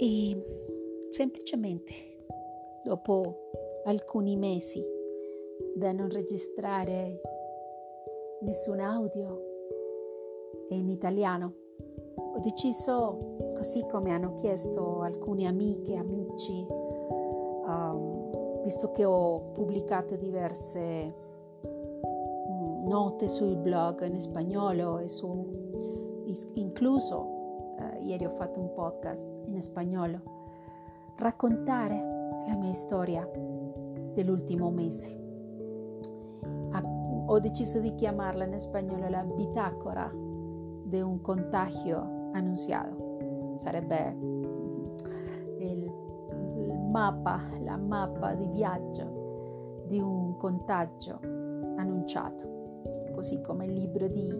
E semplicemente, dopo alcuni mesi da non registrare nessun audio in italiano, ho deciso, così come hanno chiesto alcune amiche, amici, um, visto che ho pubblicato diverse um, note sul blog in spagnolo e su, incluso uh, ieri ho fatto un podcast in spagnolo, raccontare la mia storia dell'ultimo mese. Ho deciso di chiamarla in spagnolo la bitacora di un contagio annunziato. Sarebbe il, il mappa, la mappa di viaggio di un contagio annunciato, così come il libro di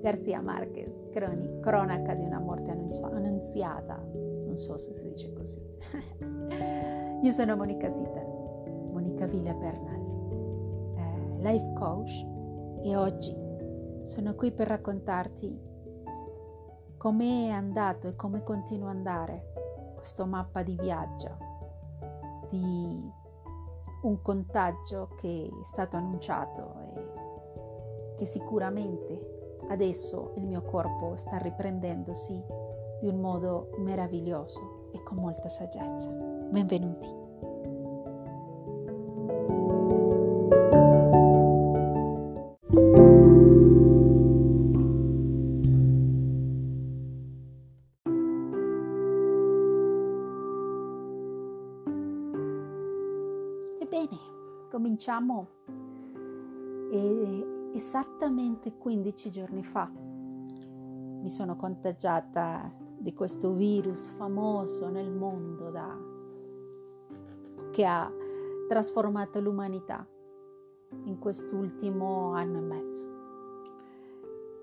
Garcia Marquez, croni, cronaca di una morte annunziata, non so se si dice così. Io sono Monica Sita, Monica Villa Bernal, eh, life coach e oggi sono qui per raccontarti come è andato e come continua ad andare questo mappa di viaggio di un contagio che è stato annunciato e che sicuramente adesso il mio corpo sta riprendendosi di un modo meraviglioso e con molta saggezza. Benvenuti. cominciamo e esattamente 15 giorni fa mi sono contagiata di questo virus famoso nel mondo da, che ha trasformato l'umanità in quest'ultimo anno e mezzo.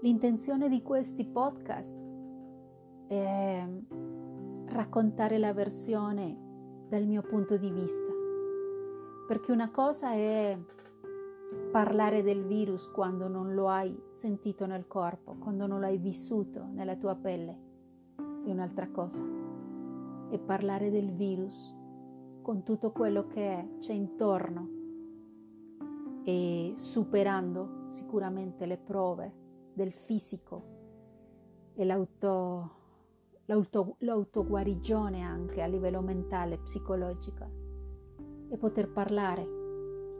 L'intenzione di questi podcast è raccontare la versione dal mio punto di vista perché una cosa è parlare del virus quando non lo hai sentito nel corpo, quando non l'hai vissuto nella tua pelle, e un'altra cosa è parlare del virus con tutto quello che c'è intorno e superando sicuramente le prove del fisico e l'auto, l'auto, l'autoguarigione anche a livello mentale, psicologico e poter parlare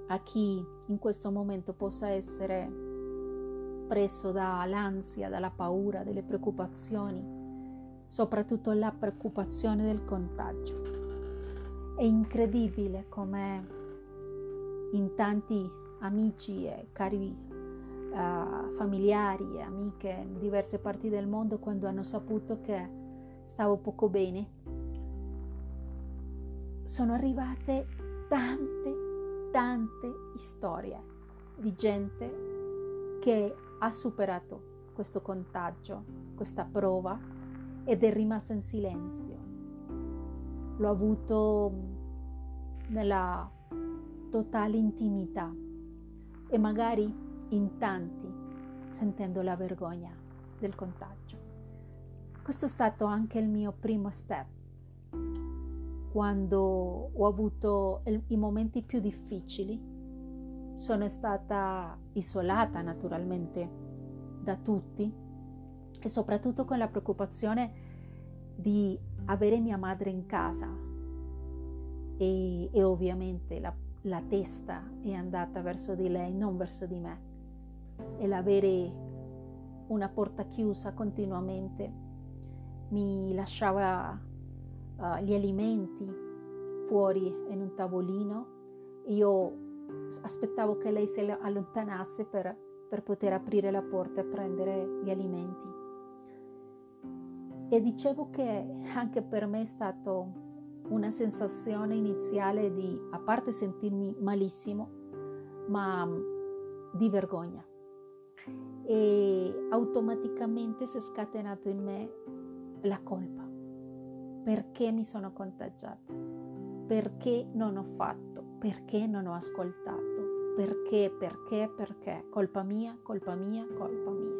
a chi in questo momento possa essere preso dall'ansia, dalla paura, delle preoccupazioni, soprattutto la preoccupazione del contagio. È incredibile come in tanti amici e cari uh, familiari e amiche in diverse parti del mondo, quando hanno saputo che stavo poco bene, sono arrivate tante, tante storie di gente che ha superato questo contagio, questa prova ed è rimasta in silenzio. L'ho avuto nella totale intimità e magari in tanti sentendo la vergogna del contagio. Questo è stato anche il mio primo step quando ho avuto i momenti più difficili, sono stata isolata naturalmente da tutti e soprattutto con la preoccupazione di avere mia madre in casa e, e ovviamente la, la testa è andata verso di lei, non verso di me e l'avere una porta chiusa continuamente mi lasciava uh, gli alimenti fuori in un tavolino. Io aspettavo che lei si allontanasse per, per poter aprire la porta e prendere gli alimenti. E dicevo che anche per me è stata una sensazione iniziale di, a parte sentirmi malissimo, ma di vergogna. E automaticamente si è scatenato in me la colpa. Perché mi sono contagiata, perché non ho fatto, perché non ho ascoltato, perché, perché, perché, colpa mia, colpa mia, colpa mia.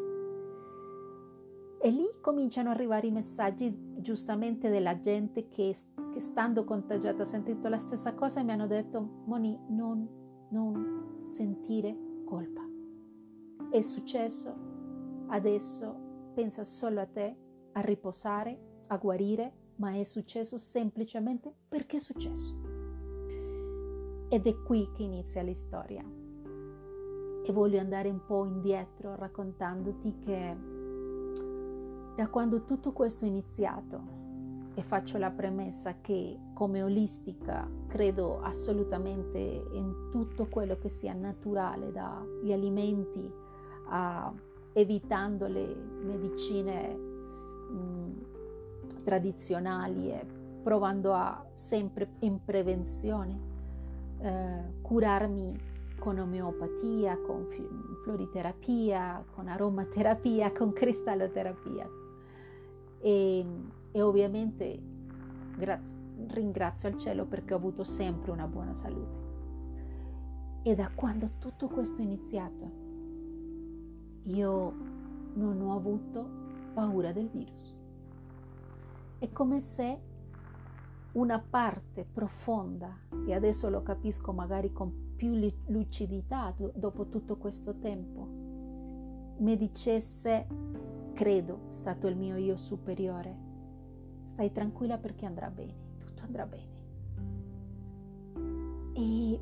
E lì cominciano ad arrivare i messaggi giustamente della gente che, che stando contagiata ha sentito la stessa cosa e mi hanno detto, Moni, non, non sentire colpa. È successo, adesso pensa solo a te, a riposare, a guarire, ma è successo semplicemente perché è successo. Ed è qui che inizia la storia. E voglio andare un po' indietro raccontandoti che da quando tutto questo è iniziato, e faccio la premessa che come olistica credo assolutamente in tutto quello che sia naturale, dagli alimenti a evitando le medicine mh, tradizionali e provando a sempre in prevenzione eh, curarmi con omeopatia, con floriterapia, con aromaterapia, con cristalloterapia e, e ovviamente grazie, ringrazio al cielo perché ho avuto sempre una buona salute. E da quando tutto questo è iniziato, io non ho avuto paura del virus. È come se una parte profonda, e adesso lo capisco magari con più lucidità dopo tutto questo tempo, mi dicesse credo stato il mio io superiore. Stai tranquilla perché andrà bene, tutto andrà bene. E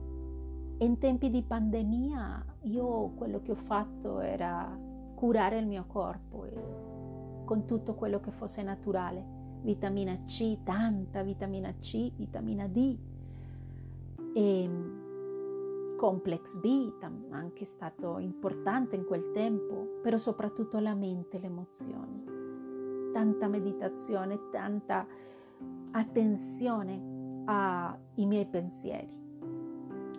in tempi di pandemia io quello che ho fatto era curare il mio corpo con tutto quello che fosse naturale, vitamina C, tanta vitamina C, vitamina D. E complex B, anche stato importante in quel tempo, però soprattutto la mente, le emozioni. Tanta meditazione, tanta attenzione ai miei pensieri.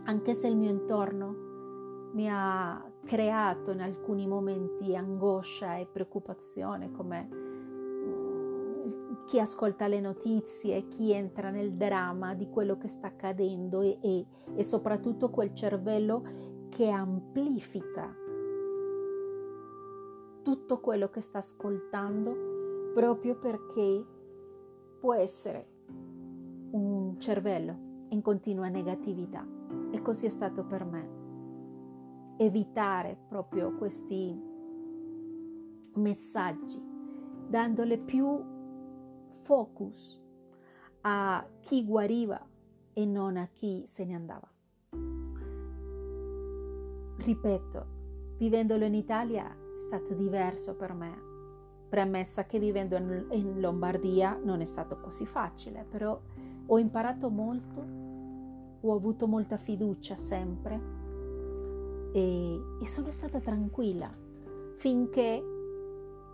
Anche se il mio intorno mi ha creato in alcuni momenti angoscia e preoccupazione, come chi ascolta le notizie, chi entra nel dramma di quello che sta accadendo e, e, e soprattutto quel cervello che amplifica tutto quello che sta ascoltando proprio perché può essere un cervello in continua negatività e così è stato per me. Evitare proprio questi messaggi, dandole più focus a chi guariva e non a chi se ne andava. Ripeto, vivendolo in Italia è stato diverso per me, premessa che vivendo in Lombardia non è stato così facile, però ho imparato molto, ho avuto molta fiducia sempre e, e sono stata tranquilla finché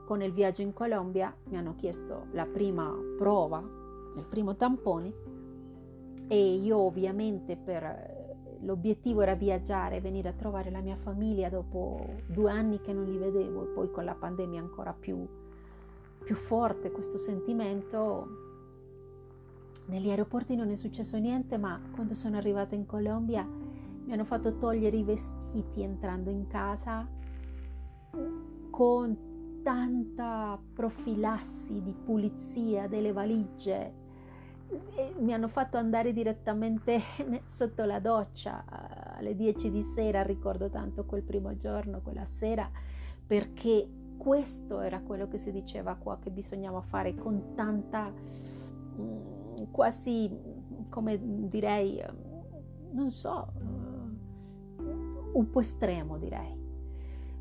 con il viaggio in Colombia mi hanno chiesto la prima prova, il primo tampone e io ovviamente per l'obiettivo era viaggiare, venire a trovare la mia famiglia dopo due anni che non li vedevo e poi con la pandemia ancora più, più forte questo sentimento. Negli aeroporti non è successo niente, ma quando sono arrivata in Colombia mi hanno fatto togliere i vestiti entrando in casa con tanta profilassi di pulizia delle valigie. Mi hanno fatto andare direttamente sotto la doccia alle 10 di sera, ricordo tanto quel primo giorno, quella sera, perché questo era quello che si diceva qua che bisognava fare con tanta mm, quasi come direi non so un po' estremo direi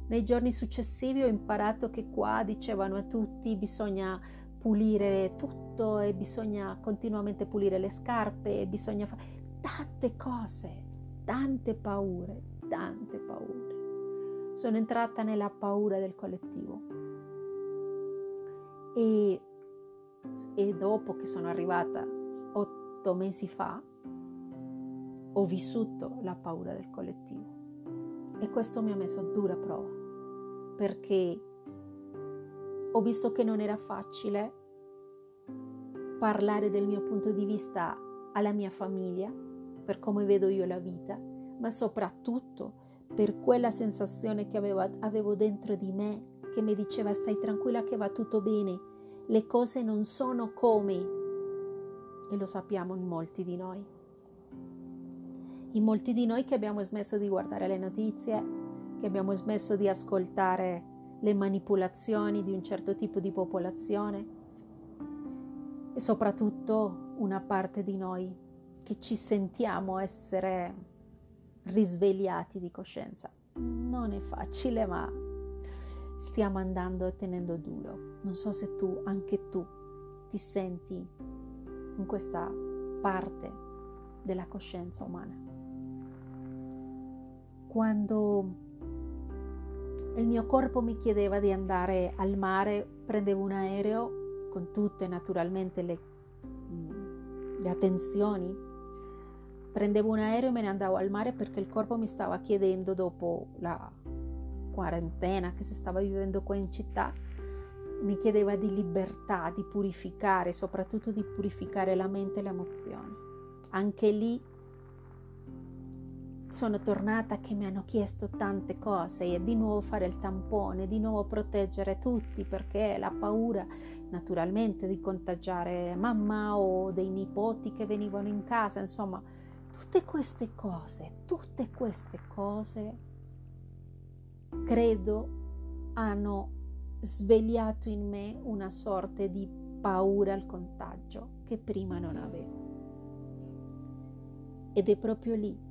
nei giorni successivi ho imparato che qua dicevano a tutti bisogna pulire tutto e bisogna continuamente pulire le scarpe e bisogna fare tante cose, tante paure, tante paure. Sono entrata nella paura del collettivo. E, e dopo che sono arrivata otto mesi fa, ho vissuto la paura del collettivo. E questo mi ha messo a dura prova perché ho visto che non era facile parlare del mio punto di vista alla mia famiglia, per come vedo io la vita, ma soprattutto per quella sensazione che avevo, avevo dentro di me che mi diceva stai tranquilla che va tutto bene, le cose non sono come e lo sappiamo in molti di noi. In molti di noi che abbiamo smesso di guardare le notizie, che abbiamo smesso di ascoltare le manipolazioni di un certo tipo di popolazione e soprattutto una parte di noi che ci sentiamo essere risvegliati di coscienza. Non è facile, ma stiamo andando tenendo duro. Non so se tu, anche tu, ti senti in questa parte della coscienza umana. Quando il mio corpo mi chiedeva di andare al mare, prendevo un aereo con tutte naturalmente le, le attenzioni, prendevo un aereo e me ne andavo al mare perché il corpo mi stava chiedendo dopo la quarantena che si stava vivendo qua in città, mi chiedeva di libertà, di purificare, soprattutto di purificare la mente e le emozioni. Anche lì sono tornata che mi hanno chiesto tante cose e di nuovo fare il tampone, di nuovo proteggere tutti perché la paura naturalmente di contagiare mamma o dei nipoti che venivano in casa, insomma, tutte queste cose, tutte queste cose credo hanno svegliato in me una sorta di paura al contagio che prima non avevo. Ed è proprio lì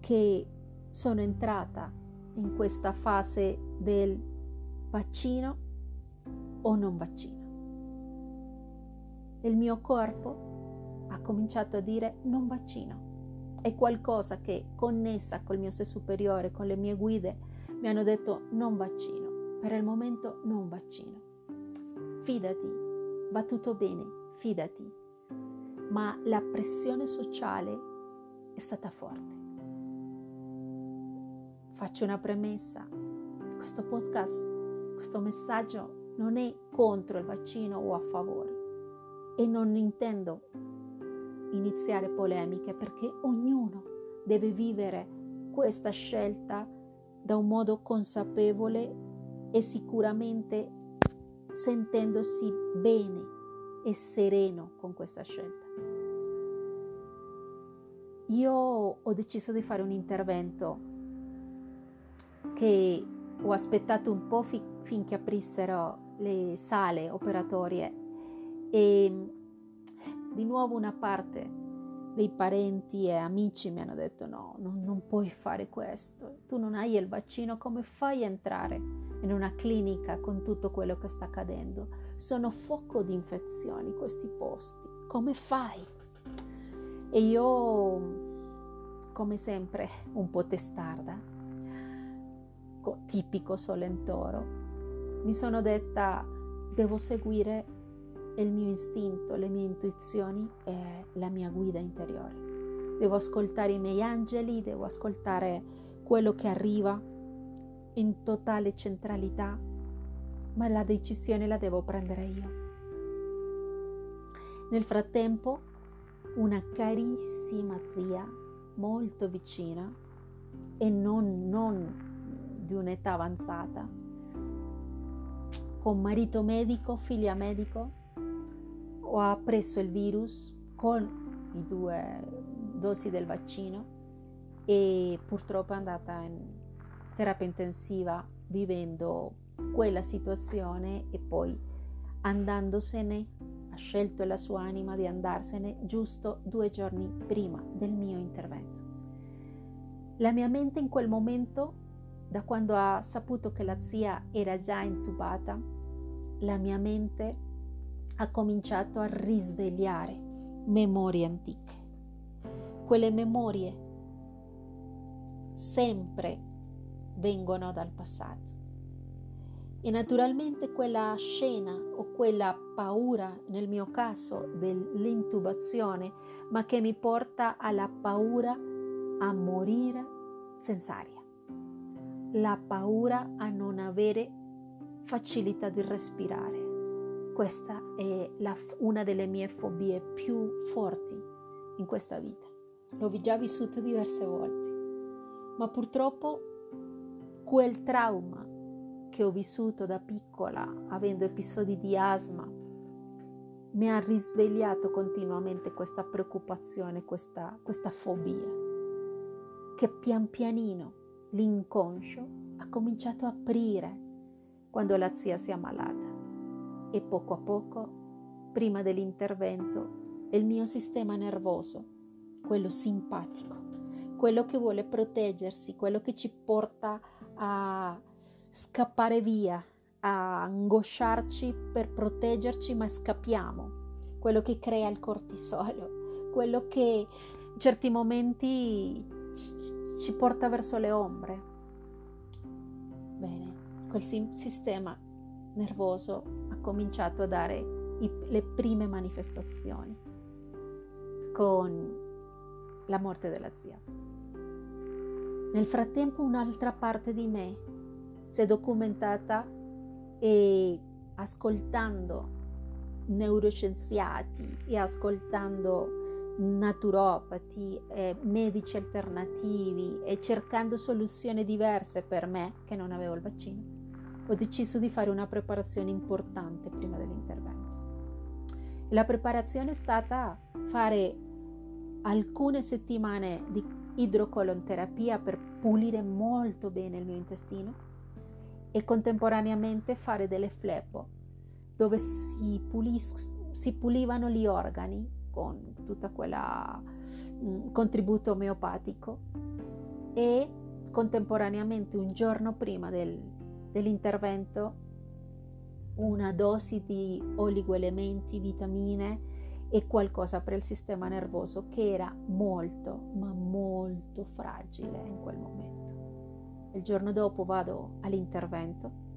che sono entrata in questa fase del vaccino o non vaccino. Il mio corpo ha cominciato a dire non vaccino. È qualcosa che connessa col mio sé superiore, con le mie guide, mi hanno detto non vaccino. Per il momento non vaccino. Fidati, va tutto bene, fidati. Ma la pressione sociale è stata forte. Faccio una premessa. Questo podcast, questo messaggio non è contro il vaccino o a favore e non intendo iniziare polemiche perché ognuno deve vivere questa scelta da un modo consapevole e sicuramente sentendosi bene e sereno con questa scelta. Io ho deciso di fare un intervento che ho aspettato un po' fi- finché aprissero le sale operatorie e di nuovo una parte dei parenti e amici mi hanno detto no, non, non, puoi fare questo, tu non hai il vaccino, come fai a entrare in una clinica con tutto quello che sta accadendo? Sono fuoco di infezioni questi posti, come fai? E io, come sempre, un po' testarda, tipico Solentoro, mi sono detta devo seguire il mio istinto, le mie intuizioni e la mia guida interiore. Devo ascoltare i miei angeli, devo ascoltare quello che arriva in totale centralità, ma la decisione la devo prendere io. Nel frattempo, una carissima zia, molto vicina e non, non di un'età avanzata, con marito medico, figlia medico, ha preso il virus con i due dosi del vaccino e purtroppo è andata in terapia intensiva vivendo quella situazione e poi andandosene ha scelto la sua anima di andarsene giusto due giorni prima del mio intervento. La mia mente in quel momento, da quando ha saputo che la zia era già intubata, la mia mente ha cominciato a risvegliare memorie antiche. Quelle memorie sempre vengono dal passato. E naturalmente quella scena o quella paura, nel mio caso, dell'intubazione, ma che mi porta alla paura a morire senza aria. La paura a non avere facilità di respirare questa è la, una delle mie fobie più forti in questa vita. L'ho già vissuto diverse volte, ma purtroppo quel trauma che ho vissuto da piccola avendo episodi di asma mi ha risvegliato continuamente questa preoccupazione, questa, questa fobia, che pian pianino l'inconscio ha cominciato a aprire quando la zia si è ammalata. E poco a poco, prima dell'intervento, il mio sistema nervoso, quello simpatico, quello che vuole proteggersi, quello che ci porta a scappare via, a angosciarci per proteggerci ma scappiamo, quello che crea il cortisolo, quello che in certi momenti ci porta verso le ombre. Bene, quel sistema nervoso ha cominciato a dare i, le prime manifestazioni con la morte della zia. Nel frattempo un'altra parte di me si è documentata e ascoltando neuroscienziati e ascoltando naturopati, e medici alternativi e cercando soluzioni diverse per me che non avevo il vaccino, ho deciso di fare una preparazione importante prima dell'intervento. La preparazione è stata fare alcune settimane di idrocolonterapia per pulire molto bene il mio intestino e contemporaneamente fare delle fleppo dove si, pulis- si pulivano gli organi con tutto quel mm, contributo omeopatico. E contemporaneamente un giorno prima del, dell'intervento una dose di oligoelementi, vitamine e qualcosa per il sistema nervoso che era molto ma molto fragile in quel momento. Il giorno dopo vado all'intervento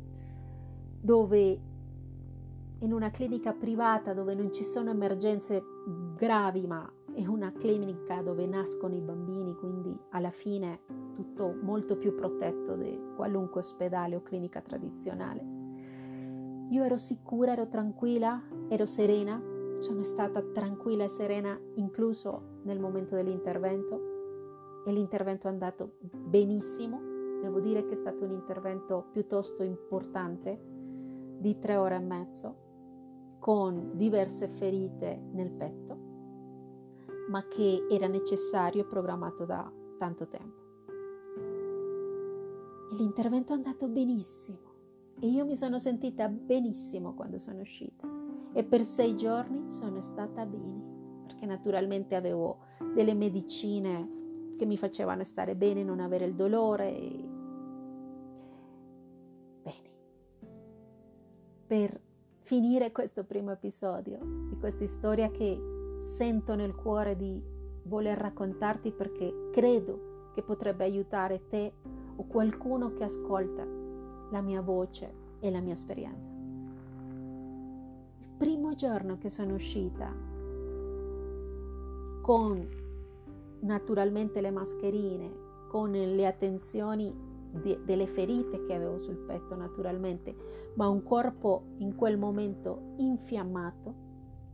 dove in una clinica privata dove non ci sono emergenze gravi ma è una clinica dove nascono i bambini quindi alla fine tutto molto più protetto di qualunque ospedale o clinica tradizionale. Io ero sicura ero tranquilla ero serena sono stata tranquilla e serena incluso nel momento dell'intervento e l'intervento è andato benissimo. Devo dire che è stato un intervento piuttosto importante di tre ore e mezzo con diverse ferite nel petto, ma che era necessario e programmato da tanto tempo. E l'intervento è andato benissimo. E io mi sono sentita benissimo quando sono uscita. E per sei giorni sono stata bene perché naturalmente avevo delle medicine che mi facevano stare bene, non avere il dolore per finire questo primo episodio di questa storia che sento nel cuore di voler raccontarti perché credo che potrebbe aiutare te o qualcuno che ascolta la mia voce e la mia esperienza. Il primo giorno che sono uscita con naturalmente le mascherine, con le attenzioni de- delle ferite che avevo sul petto naturalmente, ma un corpo in quel momento infiammato,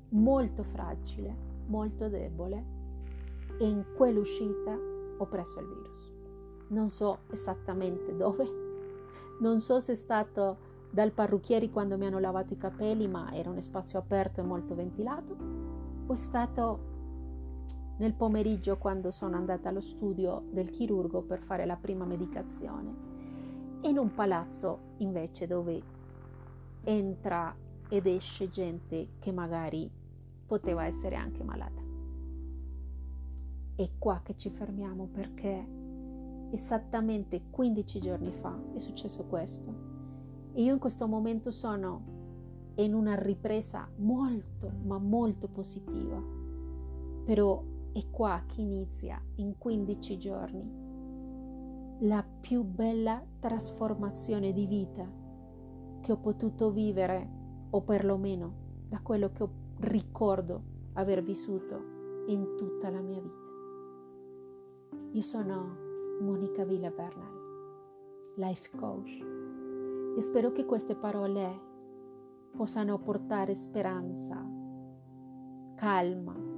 molto fragile, molto debole e in quell'uscita ho preso il virus. Non so esattamente dove, non so se è stato dal parrucchiere quando mi hanno lavato i capelli, ma era un spazio aperto e molto ventilato, o è stato nel pomeriggio quando sono andata allo studio del chirurgo per fare la prima medicazione. In un palazzo invece dove entra ed esce gente che magari poteva essere anche malata. È qua che ci fermiamo perché esattamente 15 giorni fa è successo questo. E io in questo momento sono in una ripresa molto ma molto positiva. Però è qua che inizia in 15 giorni la più bella trasformazione di vita che ho potuto vivere, o perlomeno da quello che ricordo aver vissuto in tutta la mia vita. Io sono Monica Villa Bernal, life coach, e spero che queste parole possano portare speranza, calma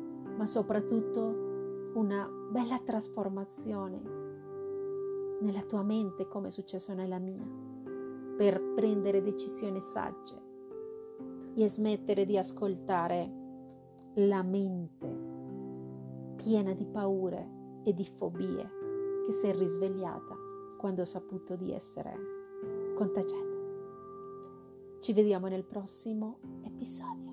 ma soprattutto una bella trasformazione nella tua mente come è successo nella mia, per prendere decisioni sagge e smettere di ascoltare la mente piena di paure e di fobie che si è risvegliata quando ho saputo di essere contagiata. Ci vediamo nel prossimo episodio.